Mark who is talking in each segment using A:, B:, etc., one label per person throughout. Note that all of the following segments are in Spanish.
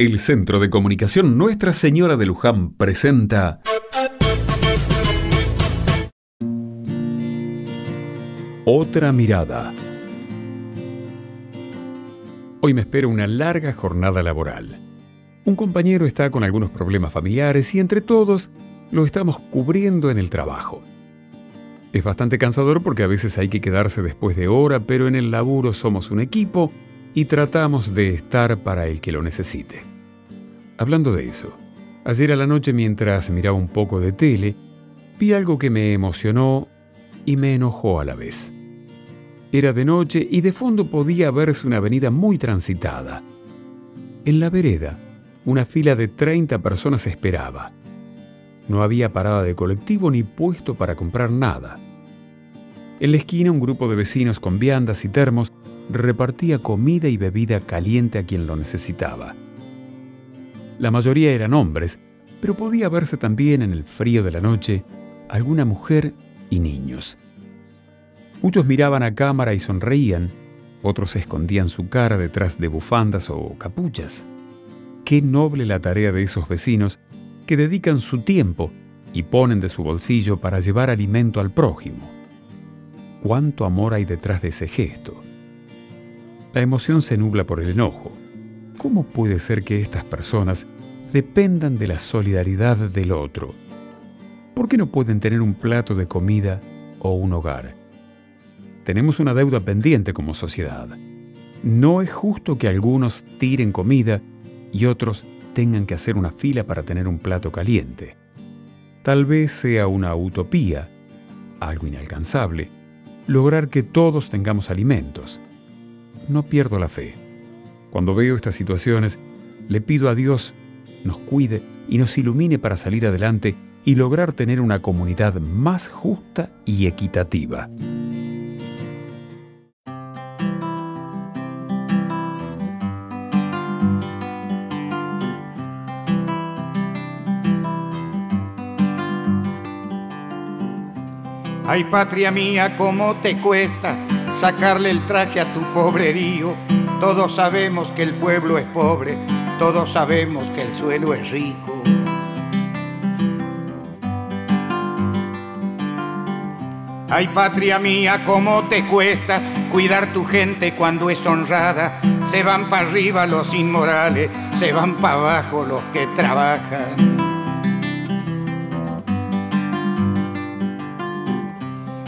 A: El Centro de Comunicación Nuestra Señora de Luján presenta Otra mirada. Hoy me espera una larga jornada laboral. Un compañero está con algunos problemas familiares y entre todos lo estamos cubriendo en el trabajo. Es bastante cansador porque a veces hay que quedarse después de hora, pero en el laburo somos un equipo y tratamos de estar para el que lo necesite. Hablando de eso, ayer a la noche mientras miraba un poco de tele, vi algo que me emocionó y me enojó a la vez. Era de noche y de fondo podía verse una avenida muy transitada. En la vereda, una fila de 30 personas esperaba. No había parada de colectivo ni puesto para comprar nada. En la esquina un grupo de vecinos con viandas y termos repartía comida y bebida caliente a quien lo necesitaba. La mayoría eran hombres, pero podía verse también en el frío de la noche alguna mujer y niños. Muchos miraban a cámara y sonreían, otros escondían su cara detrás de bufandas o capuchas. Qué noble la tarea de esos vecinos que dedican su tiempo y ponen de su bolsillo para llevar alimento al prójimo. Cuánto amor hay detrás de ese gesto. La emoción se nubla por el enojo. ¿Cómo puede ser que estas personas dependan de la solidaridad del otro? ¿Por qué no pueden tener un plato de comida o un hogar? Tenemos una deuda pendiente como sociedad. No es justo que algunos tiren comida y otros tengan que hacer una fila para tener un plato caliente. Tal vez sea una utopía, algo inalcanzable, lograr que todos tengamos alimentos. No pierdo la fe. Cuando veo estas situaciones, le pido a Dios nos cuide y nos ilumine para salir adelante y lograr tener una comunidad más justa y equitativa.
B: Ay, patria mía, cómo te cuesta sacarle el traje a tu pobrerío. Todos sabemos que el pueblo es pobre, todos sabemos que el suelo es rico. Ay, patria mía, cómo te cuesta cuidar tu gente cuando es honrada. Se van para arriba los inmorales, se van para abajo los que trabajan.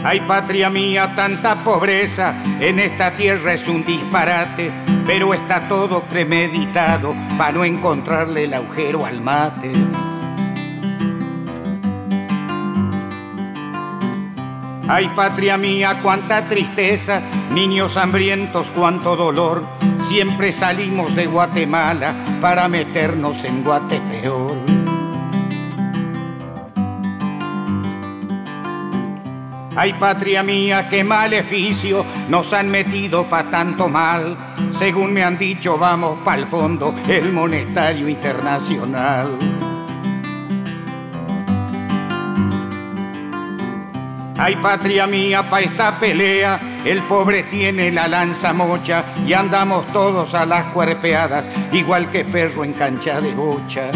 B: Ay, patria mía, tanta pobreza en esta tierra es un disparate, pero está todo premeditado para no encontrarle el agujero al mate. Ay, patria mía, cuánta tristeza, niños hambrientos, cuánto dolor. Siempre salimos de Guatemala para meternos en Guatepeor. Ay, patria mía, qué maleficio nos han metido pa' tanto mal. Según me han dicho, vamos el fondo, el monetario internacional. Ay, patria mía, pa' esta pelea, el pobre tiene la lanza mocha y andamos todos a las cuerpeadas, igual que perro en cancha de bocha.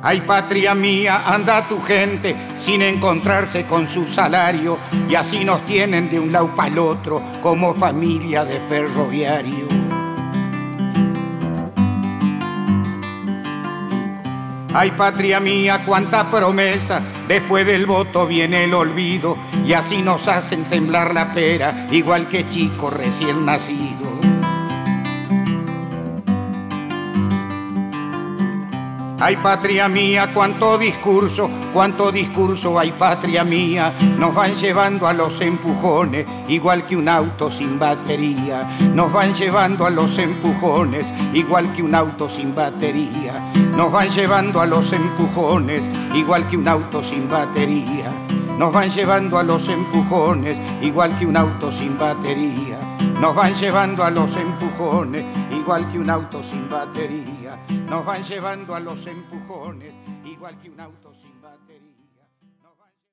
B: Ay, patria mía, anda tu gente sin encontrarse con su salario y así nos tienen de un lado para el otro como familia de ferroviario. Ay, patria mía, cuánta promesa, después del voto viene el olvido y así nos hacen temblar la pera, igual que chicos recién nacidos. Ay, patria mía, cuánto discurso, cuánto discurso hay, patria mía. Nos van llevando a los empujones, igual que un auto sin batería. Nos van llevando a los empujones, igual que un auto sin batería. Nos van llevando a los empujones, igual que un auto sin batería. Nos van llevando a los empujones, igual que un auto sin batería. Nos van llevando a los empujones, igual que un auto sin batería nos van llevando a los empujones, igual que un auto.